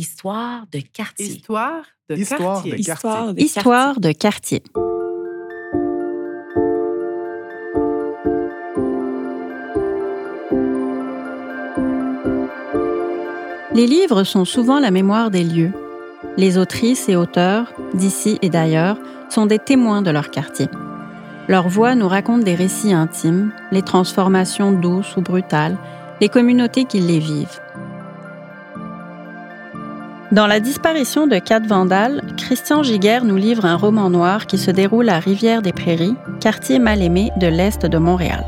Histoire de quartier. Histoire de Histoire quartier. de quartier. Histoire de Histoire de quartier. Les livres sont souvent la mémoire des lieux. Les autrices et auteurs, d'ici et d'ailleurs, sont des témoins de leur quartier. Leur voix nous raconte des récits intimes, les transformations douces ou brutales, les communautés qui les vivent. Dans La disparition de Kat Vandal, Christian Giguère nous livre un roman noir qui se déroule à Rivière-des-Prairies, quartier mal aimé de l'Est de Montréal.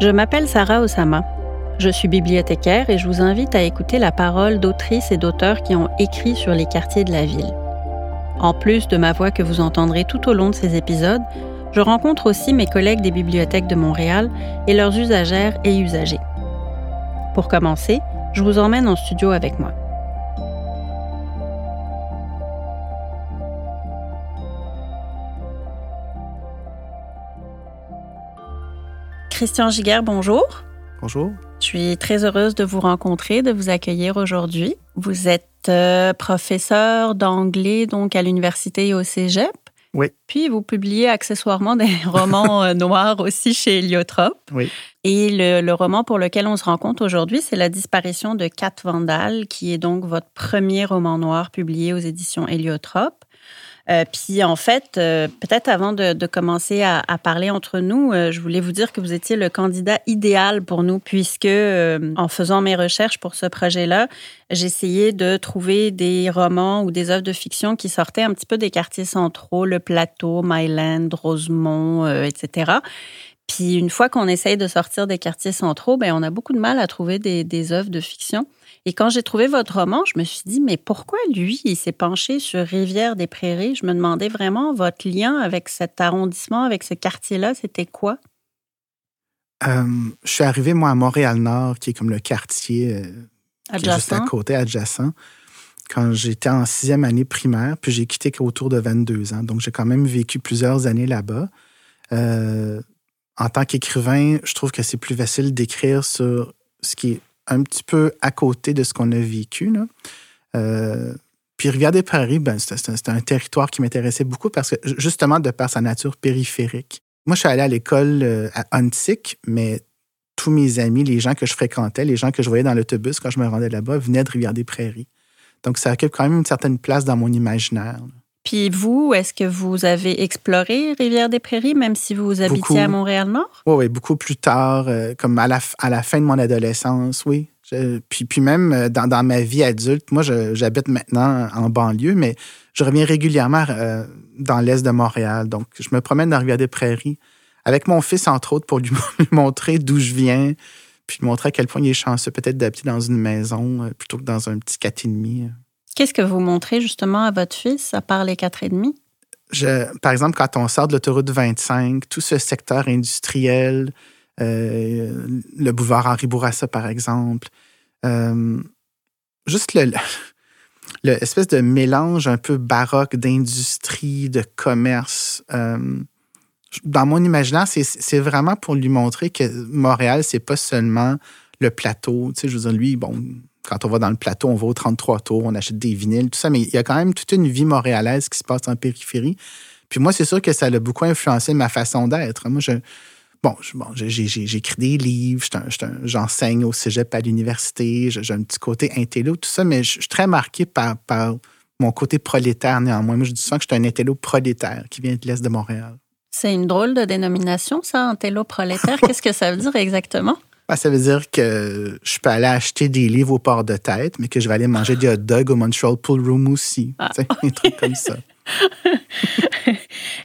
Je m'appelle Sarah Osama. Je suis bibliothécaire et je vous invite à écouter la parole d'autrices et d'auteurs qui ont écrit sur les quartiers de la ville. En plus de ma voix que vous entendrez tout au long de ces épisodes, je rencontre aussi mes collègues des bibliothèques de Montréal et leurs usagères et usagers. Pour commencer, je vous emmène en studio avec moi. Christian Giguère, bonjour. Bonjour. Je suis très heureuse de vous rencontrer, de vous accueillir aujourd'hui. Vous êtes euh, professeur d'anglais donc à l'université et au cégep. Oui. Puis vous publiez accessoirement des romans euh, noirs aussi chez Héliotrope. Oui. Et le, le roman pour lequel on se rencontre aujourd'hui, c'est La disparition de Kat Vandal, qui est donc votre premier roman noir publié aux éditions Héliotrope. Euh, puis en fait, euh, peut-être avant de, de commencer à, à, parler entre nous, euh, je voulais vous dire que vous étiez le candidat idéal pour nous, puisque euh, en faisant mes recherches pour ce projet-là, j'essayais de trouver des romans ou des œuvres de fiction qui sortaient un petit peu des quartiers centraux, le Plateau, Myland, Rosemont, euh, etc. Puis une fois qu'on essaye de sortir des quartiers centraux, ben on a beaucoup de mal à trouver des, des œuvres de fiction. Et quand j'ai trouvé votre roman, je me suis dit, mais pourquoi lui, il s'est penché sur Rivière-des-Prairies? Je me demandais vraiment votre lien avec cet arrondissement, avec ce quartier-là, c'était quoi? Euh, je suis arrivé, moi, à Montréal-Nord, qui est comme le quartier euh, qui est juste à côté, adjacent, quand j'étais en sixième année primaire, puis j'ai quitté autour de 22 ans. Donc, j'ai quand même vécu plusieurs années là-bas. Euh, en tant qu'écrivain, je trouve que c'est plus facile d'écrire sur ce qui est un petit peu à côté de ce qu'on a vécu. Euh, puis Rivière-des-Prairies, ben, c'était un territoire qui m'intéressait beaucoup parce que, justement, de par sa nature périphérique. Moi, je suis allé à l'école euh, à Huntsic, mais tous mes amis, les gens que je fréquentais, les gens que je voyais dans l'autobus quand je me rendais là-bas, venaient de Rivière-des-Prairies. Donc, ça occupe quand même une certaine place dans mon imaginaire. Puis vous, est-ce que vous avez exploré Rivière-des-Prairies, même si vous habitiez Beaucoup. à Montréal-Nord? Oui, oui, beaucoup plus tard, euh, comme à la, à la fin de mon adolescence, oui. Je- puis, puis même euh, dans, dans ma vie adulte, moi, j'habite maintenant en banlieue, mais je reviens régulièrement euh, dans l'est de Montréal. Donc, je me promène dans Rivière-des-Prairies avec mon fils, entre autres, pour lui lui montrer d'où je viens, puis lui montrer à quel point il est chanceux peut-être d'habiter dans une maison euh, plutôt que dans un petit 4,5. Qu'est-ce que vous montrez justement à votre fils, à part les quatre et demi? Je, par exemple, quand on sort de l'autoroute 25, tout ce secteur industriel, euh, le boulevard Henri Bourassa, par exemple, euh, juste le, espèce de mélange un peu baroque d'industrie, de commerce. euh, dans mon imaginaire, c'est- c'est vraiment pour lui montrer que Montréal, c'est pas seulement le plateau. Tu sais, je veux dire, lui, bon, quand on va dans le plateau, on va au 33 tours, on achète des vinyles, tout ça, mais il y a quand même toute une vie montréalaise qui se passe en périphérie. Puis moi, c'est sûr que ça a beaucoup influencé ma façon d'être. Moi, je, bon, j'écris des livres, j'enseigne au cégep à l'université, j'ai j'ai un petit côté intello, tout ça, mais je je suis très marqué par, par mon côté prolétaire néanmoins. Moi, je dis souvent que je suis un intello prolétaire qui vient de l'Est de Montréal. C'est une drôle de dénomination, ça, intello prolétaire. Qu'est-ce que ça veut dire exactement? Ben, ça veut dire que je peux aller acheter des livres au port de tête, mais que je vais aller manger des hot dogs au Montreal Pool Room aussi. Ah, Des trucs comme ça.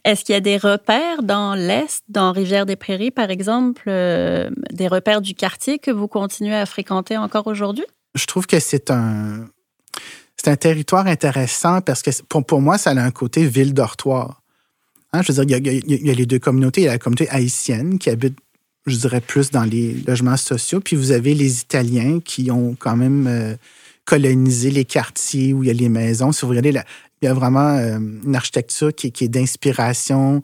Est-ce qu'il y a des repères dans l'Est, dans Rivière-des-Prairies, par exemple, euh, des repères du quartier que vous continuez à fréquenter encore aujourd'hui? Je trouve que c'est un, c'est un territoire intéressant parce que pour, pour moi, ça a un côté ville-dortoir. Hein, je veux dire, y a- il y a les deux communautés. Il y a la communauté haïtienne qui habite, je dirais, plus dans les logements sociaux. Puis vous avez les Italiens qui ont quand même euh, colonisé les quartiers où il y a les maisons. Si vous regardez, la- il y a vraiment euh, une architecture qui, est d'inspiration,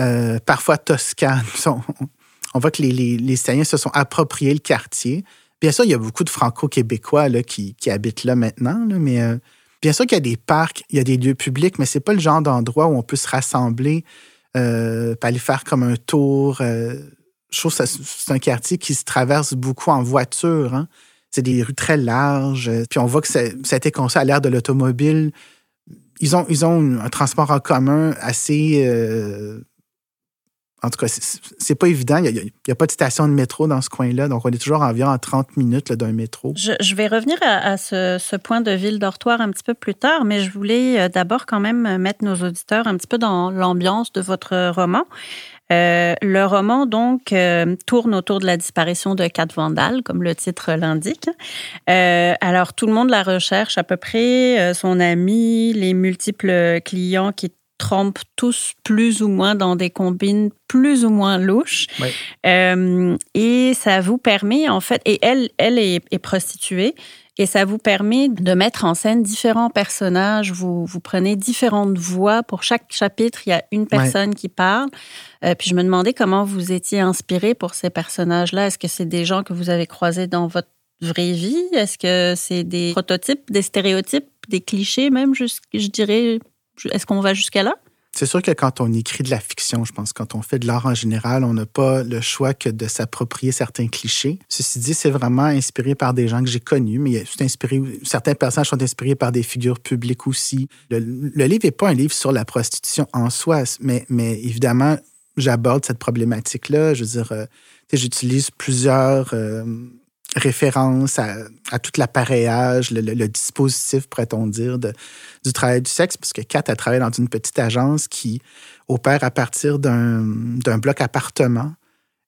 euh, parfois toscane. On, voit que les, Italiens se sont appropriés le quartier. Bien sûr, il y a beaucoup de Franco-Québécois qui, qui, habitent là maintenant, mais bien sûr qu'il y a des parcs, il y a des lieux publics, mais c'est pas le genre d'endroit où on peut se rassembler, euh, aller faire comme un tour. Je trouve que c'est un quartier qui se traverse beaucoup en voiture. Hein. C'est des rues très larges. Puis on voit que ça, a été conçu à l'ère de l'automobile. Ils ont, ils ont un transport en commun assez euh, en tout cas, c'est pas évident. Il n'y a, pas de station de métro dans ce coin-là, donc on est toujours environ à 30 minutes d'un métro. Je, vais revenir à, ce, point de ville-dortoir un petit peu plus tard, mais je voulais euh, d'abord quand même mettre nos auditeurs un petit peu dans l'ambiance de votre roman. Euh, le roman, donc, euh, tourne autour de la disparition de Kat Vandal, comme le titre l'indique. alors, tout le monde la recherche à peu près, son ami, les multiples clients qui trompent tous plus ou moins dans des combines plus ou moins louches. Euh, et ça vous permet, en fait, et elle, elle est, prostituée, et ça vous permet de mettre en scène différents personnages. Vous, vous prenez différentes voix. Pour chaque chapitre, il y a une personne qui parle. Euh, puis je me demandais comment vous étiez inspiré pour ces personnages-là. Est-ce que c'est des gens que vous avez croisés dans votre vraie vie? Est-ce que c'est des prototypes, des stéréotypes, des clichés même, je, je dirais est-ce qu'on va jusqu'à là? C'est sûr que quand on écrit de la fiction, je pense, quand on fait de l'art en général, on n'a pas le choix que de s'approprier certains clichés. Ceci dit, c'est vraiment inspiré par des gens que j'ai connus, mais inspiré, certains personnages sont inspirés par des figures publiques aussi. Le, livre n'est pas un livre sur la prostitution en soi, mais, mais évidemment, j'aborde cette problématique-là. Je veux dire, euh, j'utilise plusieurs euh, référence à, tout l'appareillage, le, dispositif, pourrait-on dire, du travail du sexe, parce que Kat a travaillé dans une petite agence qui opère à partir d'un bloc appartement.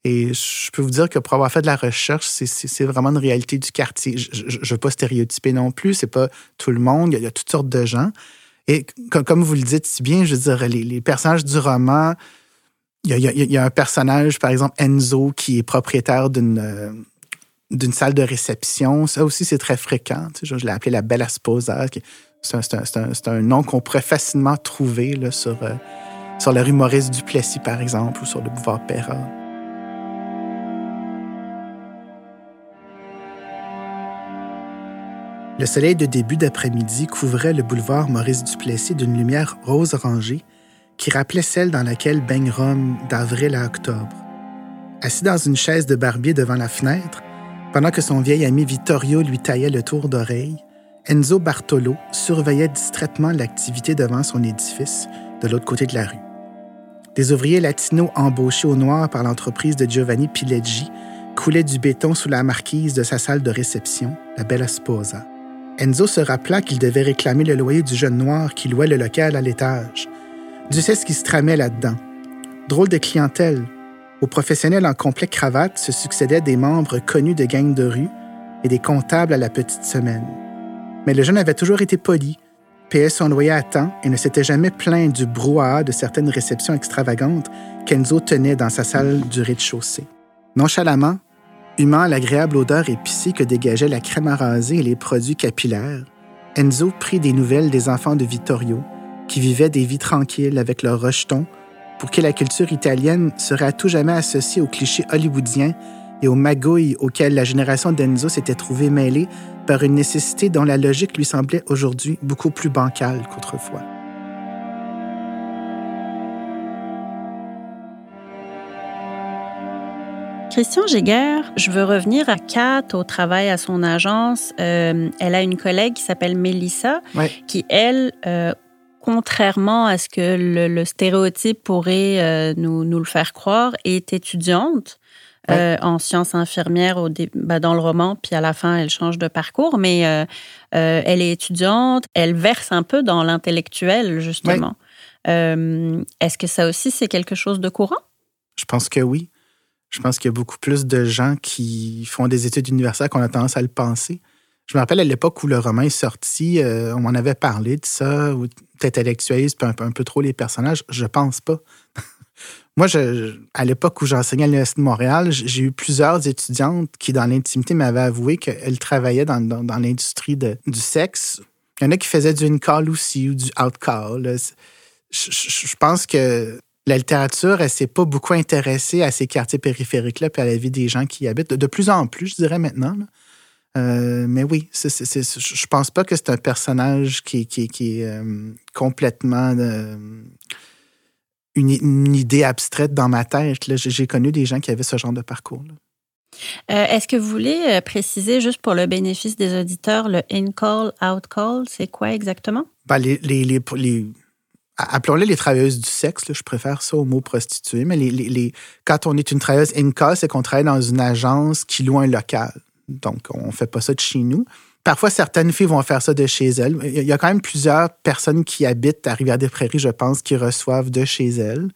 Et je peux vous dire que pour avoir fait de la recherche, c'est vraiment une réalité du quartier. Je ne veux pas stéréotyper non plus, c'est pas tout le monde, il y, a, toutes sortes de gens. Et comme, vous le dites si bien, je veux dire, les, personnages du roman, il y, a, il y, a, un personnage, par exemple, Enzo, qui est propriétaire d'une d'une salle de réception. Ça aussi, c'est très fréquent. je l'ai appelé la Bella Sposa. C'est un, nom qu'on pourrait facilement trouver sur, euh, sur la rue Maurice Duplessis, par exemple, ou sur le boulevard Perra. Le soleil de début d'après-midi couvrait le boulevard Maurice Duplessis d'une lumière rose orangée qui rappelait celle dans laquelle baigne Rome d'avril à octobre. Assis dans une chaise de barbier devant la fenêtre, pendant que son vieil ami Vittorio lui taillait le tour d'oreille, Enzo Bartolo surveillait distraitement l'activité devant son édifice, de l'autre côté de la rue. Des ouvriers latinos embauchés au noir par l'entreprise de Giovanni Pileggi coulaient du béton sous la marquise de sa salle de réception, la Bella Sposa. Enzo se rappela qu'il devait réclamer le loyer du jeune noir qui louait le local à l'étage. Dieu sait qui se tramait là-dedans. Drôle de clientèle, aux professionnels en complet cravate se succédaient des membres connus de gangs de rue et des comptables à la petite semaine. Mais le jeune avait toujours été poli, payait son loyer à temps et ne s'était jamais plaint du brouhaha de certaines réceptions extravagantes qu'Enzo tenait dans sa salle du rez-de-chaussée. Nonchalamment, humant l'agréable odeur épicée que dégageait la crème à raser et les produits capillaires, Enzo prit des nouvelles des enfants de Vittorio, qui vivaient des vies tranquilles avec leurs rejetons pour qui la culture italienne serait à tout jamais associée aux clichés hollywoodiens et aux magouilles auxquelles la génération d'Enzo s'était trouvée mêlée par une nécessité dont la logique lui semblait aujourd'hui beaucoup plus bancale qu'autrefois. Christian Géguer, je veux revenir à Kat, au travail à son agence. Euh, elle a une collègue qui s'appelle Melissa, qui, elle, euh, contrairement à ce que le, stéréotype pourrait euh, nous, nous, le faire croire, est étudiante. Euh, en sciences infirmières au ben, dans le roman, puis à la fin, elle change de parcours, mais euh, elle est étudiante, elle verse un peu dans l'intellectuel, justement. Est-ce que ça aussi, c'est quelque chose de courant? Je pense que oui. Je pense qu'il y a beaucoup plus de gens qui font des études universitaires qu'on a tendance à le penser. Je me rappelle à l'époque où le roman est sorti, euh, on m'en avait parlé de ça, où tu intellectualises un un peu trop les personnages. Je pense pas. Moi, à l'époque où j'enseignais à l'Université de Montréal, j'ai eu plusieurs étudiantes qui, dans l'intimité, m'avaient avoué qu'elles travaillaient dans, l'industrie du sexe. Il y en a qui faisaient du in-call aussi ou du out-call. Je, je, pense que la littérature, elle s'est pas beaucoup intéressée à ces quartiers périphériques-là, puis à la vie des gens qui y habitent. De, plus en plus, je dirais maintenant. Euh, mais oui, je je pense pas que c'est un personnage qui, qui, qui est euh, complètement euh, une, idée abstraite dans ma tête. J'ai connu des gens qui avaient ce genre de parcours. Est-ce que vous voulez préciser, juste pour le bénéfice des auditeurs, le in-call, out-call, c'est quoi exactement? Ben, les, les, les, appelons-les les travailleuses du sexe, je préfère ça au mot prostituée, mais les, les, quand on est une travailleuse in-call, c'est qu'on travaille dans une agence qui loue un local. Donc, on ne fait pas ça de chez nous. Parfois, certaines filles vont faire ça de chez elles. Il y a quand même plusieurs personnes qui habitent à Rivière-des-Prairies, je pense, qui reçoivent de chez elles.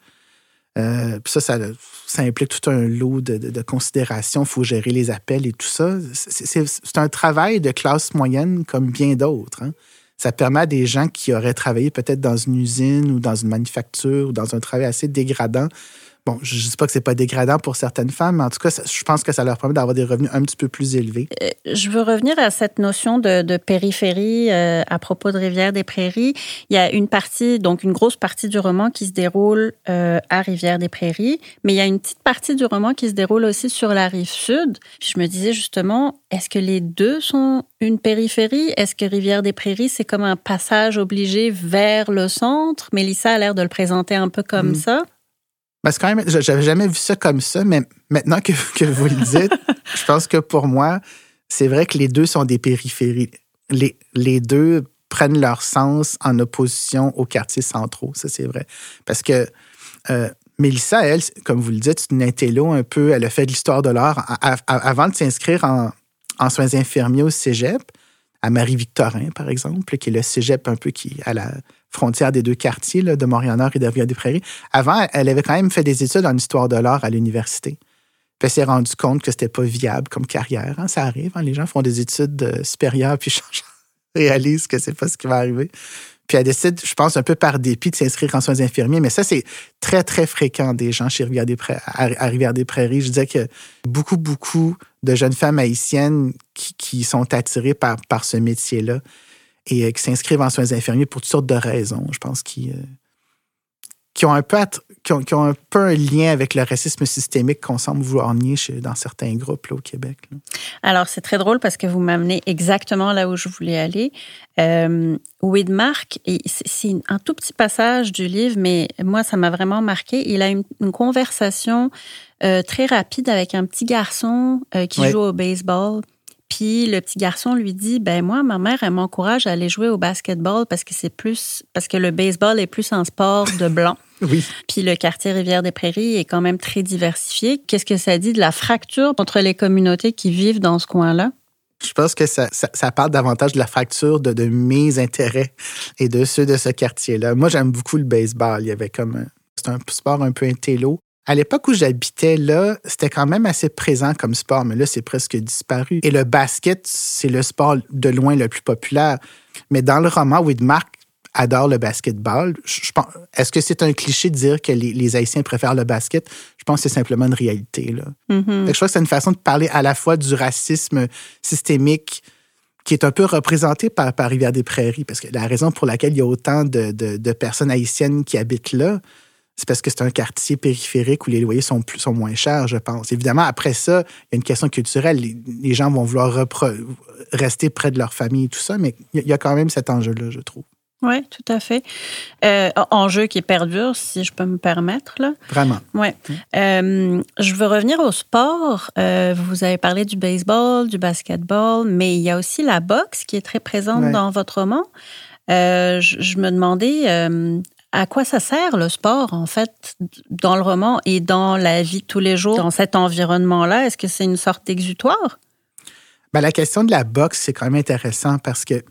Euh, puis ça, ça, implique tout un lot de, considérations. Il faut gérer les appels et tout ça. C'est un travail de classe moyenne comme bien d'autres. Hein. Ça permet à des gens qui auraient travaillé peut-être dans une usine ou dans une manufacture ou dans un travail assez dégradant Bon, je ne dis pas que c'est pas dégradant pour certaines femmes, mais en tout cas, je pense que ça leur permet d'avoir des revenus un petit peu plus élevés. Euh, je veux revenir à cette notion de, périphérie euh, à propos de Rivière-des-Prairies. Il y a une partie, donc une grosse partie du roman qui se déroule euh, à Rivière-des-Prairies, mais il y a une petite partie du roman qui se déroule aussi sur la rive sud. je me disais justement, est-ce que les deux sont une périphérie? Est-ce que Rivière-des-Prairies, c'est comme un passage obligé vers le centre? Mélissa a l'air de le présenter un peu comme mm. ça. Ben, c'est quand même, j'avais jamais vu ça comme ça, mais maintenant que, que vous le dites, je pense que pour moi, c'est vrai que les deux sont des périphéries. Les, les deux prennent leur sens en opposition aux quartiers centraux, ça c'est vrai. Parce que euh, Mélissa, elle, comme vous le dites, c'est une intello un peu, elle a fait de l'histoire de l'art avant de s'inscrire en, en, soins infirmiers au cégep, à Marie-Victorin, par exemple, qui est le cégep un peu qui à la frontière des deux quartiers là, de Montréal-Nord et de Rivière-des-Prairies. Avant, elle avait quand même fait des études en histoire de l'art à l'université. Puis elle s'est rendue compte que c'était pas viable comme carrière. Hein. Ça arrive, hein. les gens font des études euh, supérieures puis réalisent que c'est pas ce qui va arriver. Puis elle décide, je pense, un peu par dépit de s'inscrire en soins infirmiers. Mais ça, c'est très, très fréquent des gens chez Rivière des à Rivière-des-Prairies. Je disais que beaucoup, beaucoup de jeunes femmes haïtiennes qui, sont attirées par, par ce métier-là et euh, qui s'inscrivent en soins infirmiers pour toutes sortes de raisons, je pense, qui, euh, qui, ont, un peu, qui, ont, un peu un lien avec le racisme systémique qu'on semble vouloir nier dans certains groupes au Québec. Alors, c'est très drôle parce que vous m'amenez exactement là où je voulais aller. Euh, Widmark, c'est un tout petit passage du livre, mais moi, ça m'a vraiment marqué. Il a une, conversation euh, très rapide avec un petit garçon qui joue au baseball. Puis le petit garçon lui dit ben moi ma mère elle m'encourage à aller jouer au basketball parce que c'est plus parce que le baseball est plus un sport de blanc. oui. Puis le quartier Rivière des Prairies est quand même très diversifié. Qu'est-ce que ça dit de la fracture entre les communautés qui vivent dans ce coin-là? Je pense que ça, ça, parle davantage de la fracture de, de, mes intérêts et de ceux de ce quartier-là. Moi, j'aime beaucoup le baseball. Il y avait comme c'est un sport un peu intello. À l'époque où j'habitais là, c'était quand même assez présent comme sport, mais là, c'est presque disparu. Et le basket, c'est le sport de loin le plus populaire. Mais dans le roman, Widmark adore le basketball. Est-ce que c'est un cliché de dire que les, Haïtiens préfèrent le basket? Je pense que c'est simplement une réalité. Là. Mm-hmm. je crois que c'est une façon de parler à la fois du racisme systémique qui est un peu représenté par, Rivière-des-Prairies, parce que la raison pour laquelle il y a autant de, de personnes haïtiennes qui habitent là, c'est parce que c'est un quartier périphérique où les loyers sont, plus, sont moins chers, je pense. Évidemment, après ça, il y a une question culturelle. Les, gens vont vouloir rester près de leur famille et tout ça, mais il y a quand même cet enjeu-là, je trouve. Oui, tout à fait. Euh, enjeu qui perdure, si je peux me permettre. Là. Vraiment. Oui. Mmh. Euh, je veux revenir au sport. Euh, vous avez parlé du baseball, du basketball, mais il y a aussi la boxe qui est très présente dans votre roman. Je, je, me demandais à quoi ça sert le sport, en fait, dans le roman et dans la vie de tous les jours, dans cet environnement-là? Est-ce que c'est une sorte d'exutoire? Ben, la question de la boxe, c'est quand même intéressant parce que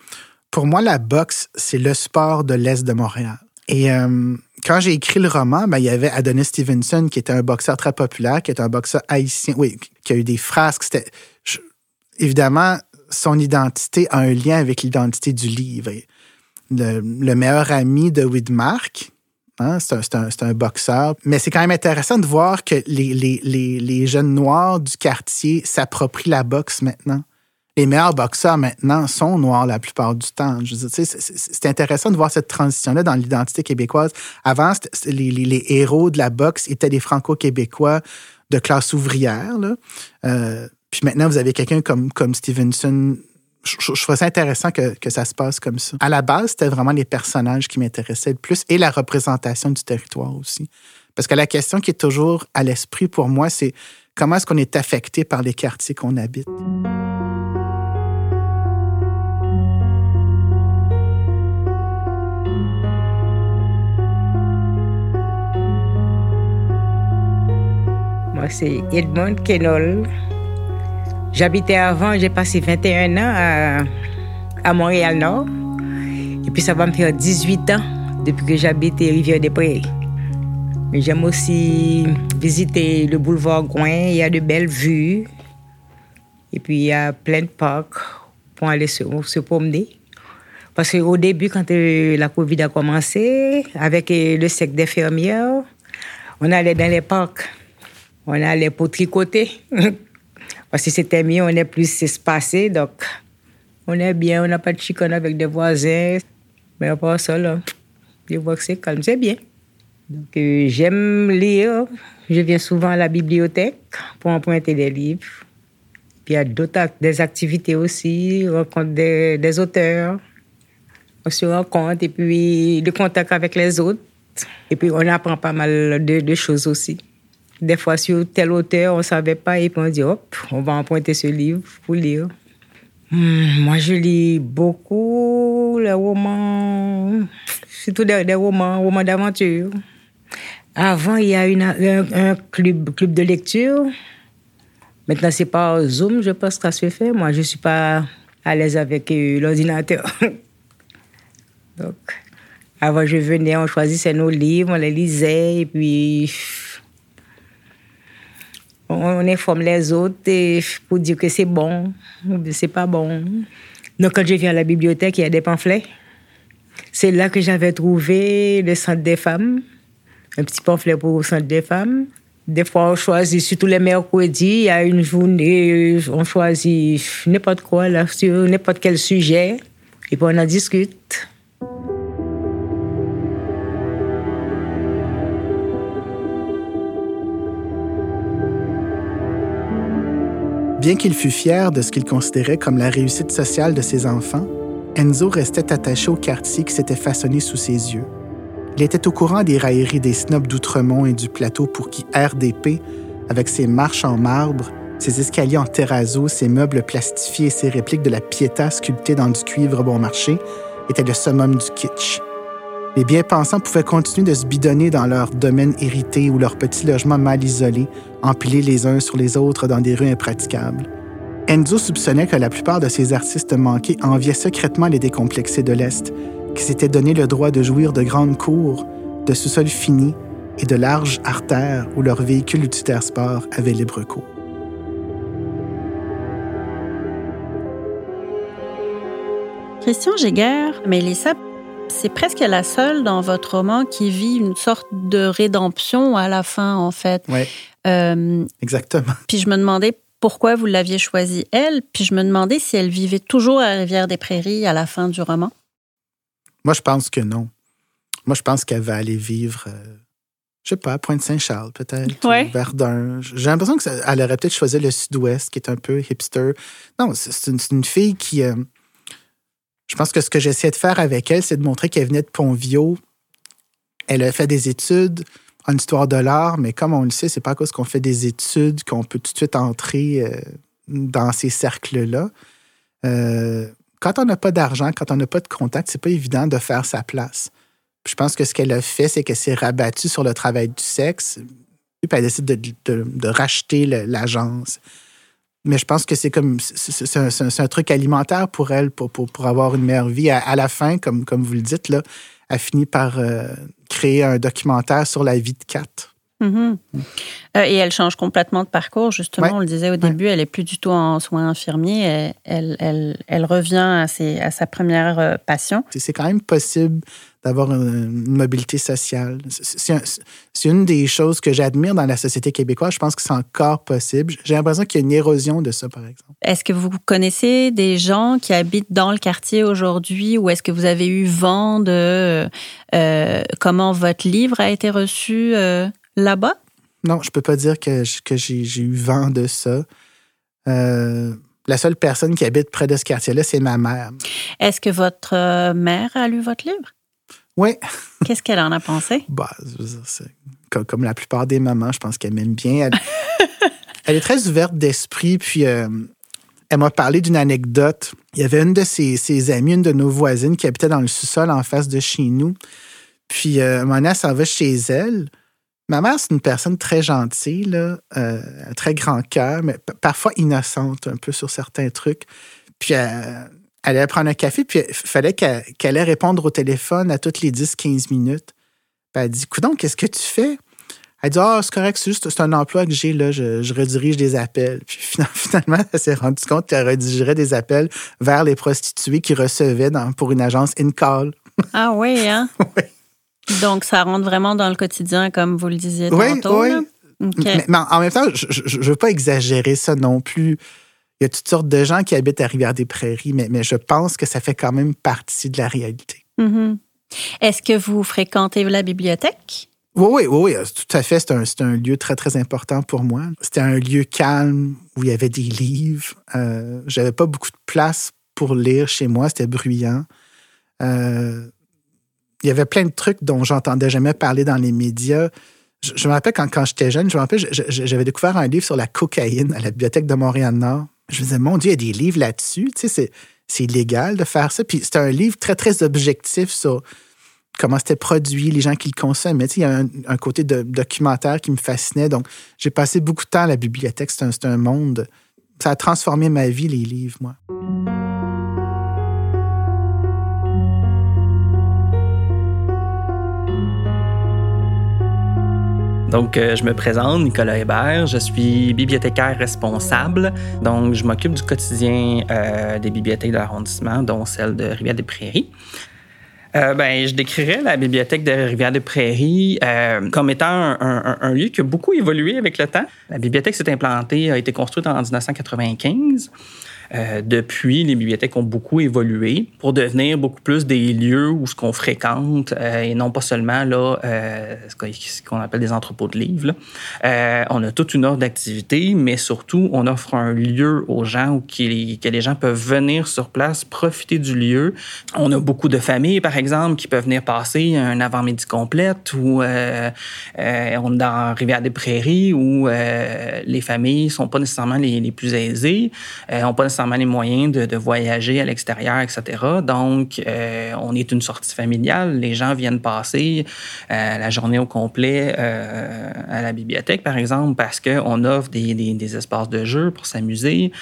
pour moi, la boxe, c'est le sport de l'Est de Montréal. Et euh, quand j'ai écrit le roman, ben, il y avait Adonis Stevenson, qui était un boxeur très populaire, qui est un boxeur haïtien, oui, qui a eu des frasques. Évidemment, son identité a un lien avec l'identité du livre le, meilleur ami de Widmark. Hein, c'est un, boxeur. Mais c'est quand même intéressant de voir que les, jeunes noirs du quartier s'approprient la boxe maintenant. les meilleurs boxeurs maintenant sont noirs la plupart du temps. C'est intéressant de voir cette transition-là dans l'identité québécoise. Avant, les, héros de la boxe étaient des franco-québécois de classe ouvrière. Euh, puis maintenant, vous avez quelqu'un comme Stevenson. Je, je, trouvais ça intéressant que, que, ça se passe comme ça. À la base, c'était vraiment les personnages qui m'intéressaient le plus et la représentation du territoire aussi. Parce que la question qui est toujours à l'esprit pour moi, c'est comment est-ce qu'on est affecté par les quartiers qu'on habite? Moi, c'est Edmond Kenol. J'habitais avant, j'ai passé 21 ans à, Montréal-Nord. Et puis ça va me faire 18 ans depuis que j'habite Rivière-des-Prairies. Mais j'aime aussi visiter le boulevard Gouin. Il y a de belles vues. Et puis il y a plein de parcs pour aller se, se promener. Parce qu'au début, quand euh, la COVID a commencé, avec euh, le sec d'infirmières, on allait dans les parcs on allait pour tricoter. Parce que c'était mieux, on est plus espacé, donc on est bien, on n'a pas de chicane avec des voisins. Mais à part ça, là, je vois que c'est calme, c'est bien. Donc euh, j'aime lire. Je viens souvent à la bibliothèque pour emprunter des livres. Puis il y a d'autres activités aussi, rencontre des, auteurs. On se rencontre et puis le contact avec les autres. Et puis on apprend pas mal de choses aussi. Des fois, sur tel auteur, on ne savait pas, et puis on dit, hop, on va emprunter ce livre pour lire. Hmm, moi, je lis beaucoup les romans, surtout des, romans, romans d'aventure. Avant, il y a une, un, club, club de lecture. Maintenant, c'est par Zoom, je pense que ça se fait. Moi, je ne suis pas à l'aise avec euh, l'ordinateur. Donc, avant, je venais, on choisissait nos livres, on les lisait, et puis on informe les autres pour dire que c'est bon ou c'est pas bon. Donc, quand je viens à la bibliothèque, il y a des pamphlets. C'est là que j'avais trouvé le centre des femmes, un petit pamphlet pour le centre des femmes. Des fois, on choisit, surtout les mercredis, il y a une journée, on choisit n'importe quoi, là, sur n'importe quel sujet, et puis on en discute. Bien qu'il fût fier de ce qu'il considérait comme la réussite sociale de ses enfants, Enzo restait attaché au quartier qui s'était façonné sous ses yeux. Il était au courant des railleries des snobs d'Outremont et du plateau pour qui RDP, avec ses marches en marbre, ses escaliers en terrazzo, ses meubles plastifiés et ses répliques de la Pietà sculptées dans du cuivre bon marché, était le summum du kitsch. Les bien-pensants pouvaient continuer de se bidonner dans leur domaine hérité ou leurs petits logements mal isolés, empilés les uns sur les autres dans des rues impraticables. Enzo soupçonnait que la plupart de ces artistes manqués enviaient secrètement les décomplexés de l'Est, qui s'étaient donné le droit de jouir de grandes cours, de sous-sols finis et de larges artères où leurs véhicules utilitaires sport avaient libre cours. Christian Giguère, Mélissa, c'est presque la seule dans votre roman qui vit une sorte de rédemption à la fin, en fait. Oui. Euh, Exactement. Puis je me demandais pourquoi vous l'aviez choisie, elle, puis je me demandais si elle vivait toujours à Rivière-des-Prairies à la fin du roman. Moi, je pense que non. Moi, je pense qu'elle va aller vivre, euh, je sais pas, à Pointe-Saint-Charles, peut-être, ouais. Verdun. J'ai l'impression qu'elle aurait peut-être choisi le sud-ouest, qui est un peu hipster. Non, c'est une, fille qui. Euh, je pense que ce que j'essaie de faire avec elle, c'est de montrer qu'elle venait de Pontvio. Elle a fait des études en histoire de l'art, mais comme on le sait, c'est pas à cause qu'on fait des études qu'on peut tout de suite entrer euh, dans ces cercles-là. Euh, quand on n'a pas d'argent, quand on n'a pas de contact, c'est pas évident de faire sa place. je pense que ce qu'elle a fait, c'est qu'elle s'est rabattue sur le travail du sexe, puis elle décide de, de racheter l'agence mais je pense que c'est comme c'est un, truc alimentaire pour elle pour, pour, avoir une meilleure vie. À, la fin, comme, comme vous le dites, là, elle finit par euh, créer un documentaire sur la vie de Kat. Mhm. Euh, et elle change complètement de parcours, justement. On le disait au début, elle est plus du tout en soins infirmiers. Elle, elle, elle, revient à, ses, à, sa première euh, passion. C'est quand même possible d'avoir une, mobilité sociale. C'est une des choses que j'admire dans la société québécoise. Je pense que c'est encore possible. J'ai l'impression qu'il y a une érosion de ça, par exemple. Est-ce que vous connaissez des gens qui habitent dans le quartier aujourd'hui ou est-ce que vous avez eu vent de euh, comment votre livre a été reçu euh, là-bas? Non, je peux pas dire que, que j'ai eu vent de ça. Euh, la seule personne qui habite près de ce quartier-là, c'est ma mère. Est-ce que votre mère a lu votre livre? Oui. Qu'est-ce qu'elle en a pensé? Bah, comme, comme, la plupart des mamans, je pense qu'elle m'aime bien. Elle, est très ouverte d'esprit, puis euh, elle m'a parlé d'une anecdote. Il y avait une de ses, ses, amies, une de nos voisines, qui habitait dans le sous-sol en face de chez nous. Puis, euh, elle s'en va chez elle. Ma mère, c'est une personne très gentille, là, euh, très grand cœur, mais parfois innocente un peu sur certains trucs. Puis, euh, elle allait prendre un café, puis il fallait qu'elle allait répondre au téléphone à toutes les 10-15 minutes. Puis elle dit Coudon, qu'est-ce que tu fais? Elle dit Ah, c'est correct, c'est juste c'est un emploi que j'ai, là, je, redirige des appels. Puis finalement, elle s'est rendue compte qu'elle redirigerait des appels vers les prostituées qui recevaient pour une agence in-call. Ah oui, hein? Oui. Donc, ça rentre vraiment dans le quotidien, comme vous le disiez tantôt. Oui, oui. Mais, en même temps, je ne veux pas exagérer ça non plus. Il y a toutes sortes de gens qui habitent à Rivière-des-Prairies, mais, mais je pense que ça fait quand même partie de la réalité. Mm-hmm. Est-ce que vous fréquentez la bibliothèque? Oui, oui, oui, tout à fait. C'est un, un, lieu très, très important pour moi. C'était un lieu calme où il y avait des livres. Euh, J'avais pas beaucoup de place pour lire chez moi. C'était bruyant. Euh, il y avait plein de trucs dont j'entendais jamais parler dans les médias. Je, me rappelle quand, quand j'étais jeune, je me rappelle, j'avais découvert un livre sur la cocaïne à la Bibliothèque de Montréal-Nord. Je me disais, mon Dieu, il y a des livres là-dessus. Tu sais, c'est illégal de faire ça. Puis c'était un livre très, très objectif sur comment c'était produit, les gens qui le consomment. Tu sais, il y a un, côté de, documentaire qui me fascinait. Donc, j'ai passé beaucoup de temps à la bibliothèque. C'est un, un monde. Ça a transformé ma vie, les livres, moi. Donc, euh, je me présente, Nicolas Hébert. Je suis bibliothécaire responsable. Donc, je m'occupe du quotidien euh, des bibliothèques de l'arrondissement, dont celle de Rivière-des-Prairies. Euh, ben, je décrirais la bibliothèque de Rivière-des-Prairies comme étant un, un, lieu qui a beaucoup évolué avec le temps. La bibliothèque s'est implantée, a été construite en 1995. Euh, depuis, les bibliothèques ont beaucoup évolué pour devenir beaucoup plus des lieux où ce qu'on fréquente euh, et non pas seulement là euh, ce qu'on appelle des entrepôts de livres. on a toute une ordre d'activités, mais surtout on offre un lieu aux gens où que les gens peuvent venir sur place, profiter du lieu. On a beaucoup de familles, par exemple, qui peuvent venir passer un avant-midi complète ou on est dans Rivière-des-Prairies où les familles sont pas nécessairement les, plus aisées, les moyens de, voyager à l'extérieur, etc. Donc, euh, on est une sortie familiale. Les gens viennent passer euh, la journée au complet euh, à la bibliothèque, par exemple, parce qu'on offre des, des, espaces de jeu pour s'amuser,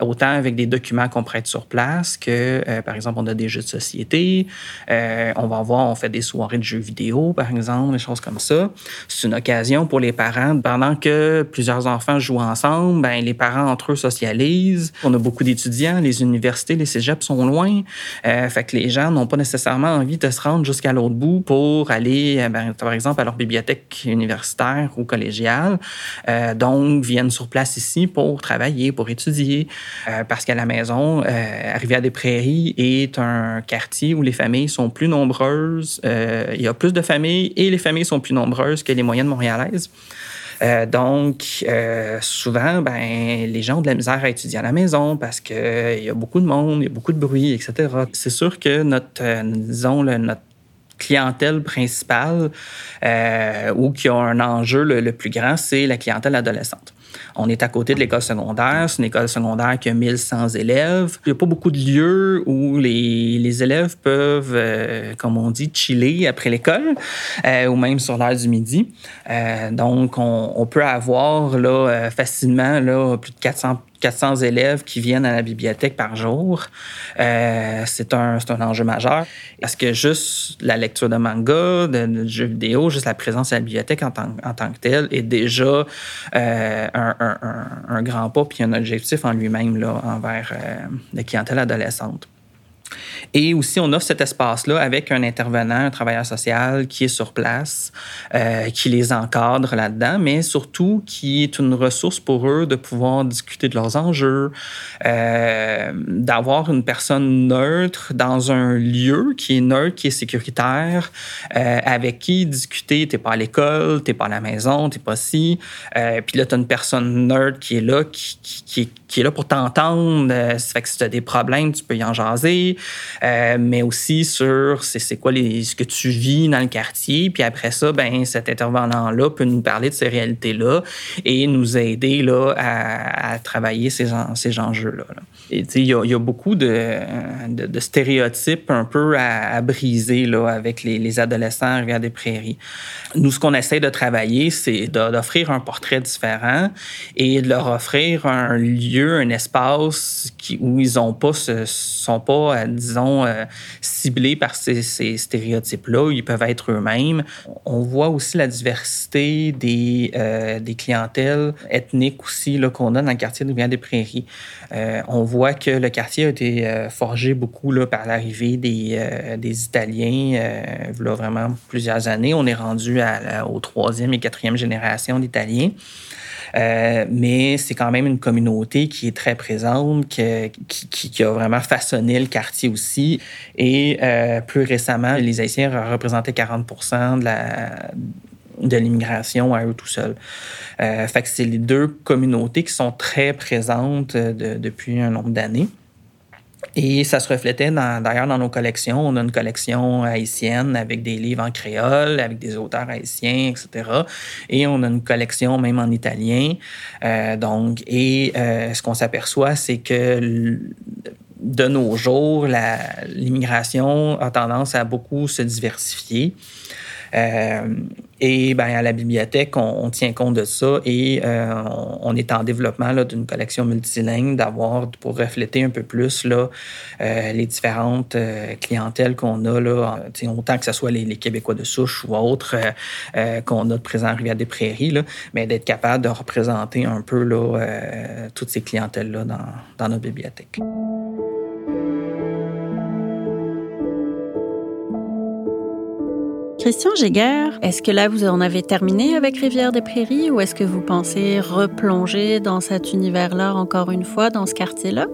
autant avec des documents qu'on prête sur place que, par exemple, on a des jeux de société. on va voir, on fait des soirées de jeux vidéo, par exemple, des choses comme ça. C'est une occasion pour les parents, pendant que plusieurs enfants jouent ensemble, ben, les parents entre eux socialisent on a beaucoup d'étudiants, les universités, les cégeps sont loin. Euh, fait que les gens n'ont pas nécessairement envie de se rendre jusqu'à l'autre bout pour aller, euh, ben, par exemple, à leur bibliothèque universitaire ou collégiale. Euh, donc, viennent sur place ici pour travailler, pour étudier. parce qu'à la maison, Rivière-des-Prairies est un quartier où les familles sont plus nombreuses. il y a plus de familles et les familles sont plus nombreuses que les moyennes montréalaises. Euh, donc, euh, souvent, ben, les gens ont de la misère à étudier à la maison parce qu'il y a beaucoup de monde, il y a beaucoup de bruit, etc. C'est sûr que notre, euh, disons, notre clientèle principale ou qui a un enjeu le plus grand, c'est la clientèle adolescente. On est à côté de l'école secondaire. C'est une école secondaire qui a 1100 élèves. Il n'y a pas beaucoup de lieux où les, élèves peuvent, euh, comme on dit, chiller après l'école euh, ou même sur l'heure du midi. Euh, donc, on, on, peut avoir là, facilement là, plus de 400 400 élèves qui viennent à la bibliothèque par jour. Euh, c'est un, un, enjeu majeur. Parce que juste la lecture de manga, de, jeux vidéo, juste la présence à la bibliothèque en tant, en tant que telle est déjà euh, un, un, un, grand pas puis un objectif en lui-même là, envers euh, la clientèle adolescente. Et aussi, on offre cet espace-là avec un intervenant, un travailleur social qui est sur place, euh, qui les encadre là-dedans, mais surtout qui est une ressource pour eux de pouvoir discuter de leurs enjeux, euh, d'avoir une personne neutre dans un lieu qui est neutre, qui est sécuritaire, euh, avec qui discuter. T'es pas à l'école, t'es pas à la maison, t'es pas. Euh, puis là, t'as une personne neutre qui est là, qui, qui, qui, qui est là pour t'entendre. Euh, ça fait que si t'as des problèmes, tu peux y en jaser. Euh, mais aussi sur c'est quoi les, ce que tu vis dans le quartier. Puis après ça, ben cet intervenant-là peut nous parler de ces réalités-là et nous aider là, à, travailler ces, ces enjeux-là. Et il y, a beaucoup de, de, stéréotypes un peu à, à briser là, avec les, les adolescents à des Prairies. Nous, ce qu'on essaie de travailler, c'est d'offrir un portrait différent et de leur offrir un lieu, un espace où ils ont pas sont pas, disons, euh, ciblés par ces, stéréotypes-là. Ils peuvent être eux-mêmes. On voit aussi la diversité des, euh, clientèles ethniques aussi qu'on a dans le quartier de Rivière-des-Prairies. Euh, on voit que le quartier a été euh, forgé beaucoup là, par l'arrivée des, euh, Italiens. vraiment plusieurs années. On est rendu à, aux troisième et quatrième génération d'Italiens. Euh, mais c'est quand même une communauté qui est très présente, qui, qui, qui, a vraiment façonné le quartier aussi. Et euh, plus récemment, les Haïtiens représentaient 40 de la de l'immigration à eux tout seuls. Euh, fait que c'est les deux communautés qui sont très présentes de, depuis un nombre d'années. Et ça se reflétait d'ailleurs dans, nos collections. On a une collection haïtienne avec des livres en créole, avec des auteurs haïtiens, etc. Et on a une collection même en italien. Euh, donc, et euh, ce qu'on s'aperçoit, c'est que de nos jours, l'immigration a tendance à beaucoup se diversifier. Euh, et ben, à la bibliothèque, on, tient compte de ça et euh, on, est en développement d'une collection multilingue, d'avoir pour refléter un peu plus là, euh, les différentes clientèles qu'on a, là, autant que ce soit les, Québécois de souche ou autres qu'on a de présent à Rivière-des-Prairies, là, mais d'être capable de représenter un peu là, toutes ces clientèles-là dans, dans notre bibliothèque. Christian Géguer, est-ce que là vous en avez terminé avec Rivière des Prairies ou est-ce que vous pensez replonger dans cet univers-là encore une fois, dans ce quartier-là?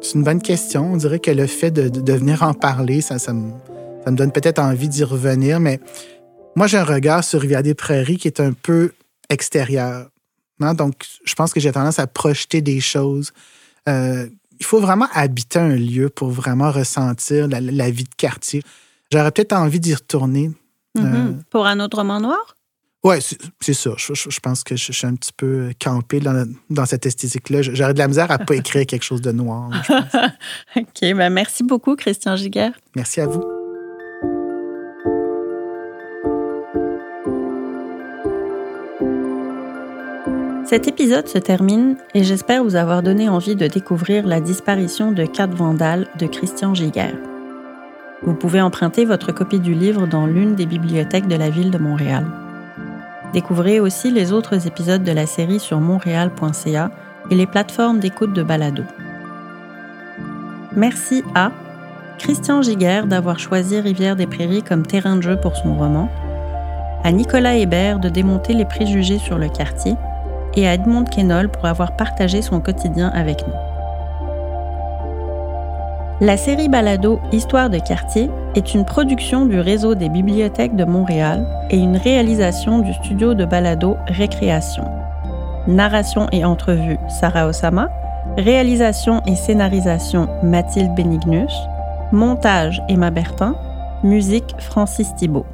C'est une bonne question. On dirait que le fait de, venir en parler, ça, me, donne peut-être envie d'y revenir, mais moi j'ai un regard sur Rivière des Prairies qui est un peu extérieur. Non? Donc je pense que j'ai tendance à projeter des choses. Euh, il faut vraiment habiter un lieu pour vraiment ressentir la vie de quartier. J'aurais peut-être envie d'y retourner. Mm -hmm. euh... Pour un autre roman noir? Oui, c'est ça. Je, pense que je, suis un petit peu campé dans, dans cette esthétique-là. J'aurais de la misère à ne pas écrire quelque chose de noir. OK. Ben merci beaucoup, Christian Giguère. Merci à vous. Cet épisode se termine et j'espère vous avoir donné envie de découvrir la disparition de quatre vandales de Christian Giguère. Vous pouvez emprunter votre copie du livre dans l'une des bibliothèques de la ville de Montréal. Découvrez aussi les autres épisodes de la série sur montréal.ca et les plateformes d'écoute de balado. Merci à Christian Giguère d'avoir choisi Rivière des Prairies comme terrain de jeu pour son roman, à Nicolas Hébert de démonter les préjugés sur le quartier et à Edmond Kenol pour avoir partagé son quotidien avec nous. La série Balado Histoire de quartier est une production du réseau des bibliothèques de Montréal et une réalisation du studio de balado Récréation. Narration et entrevue Sarah Osama, réalisation et scénarisation Mathilde Benignus, montage Emma Bertin, musique Francis Thibault.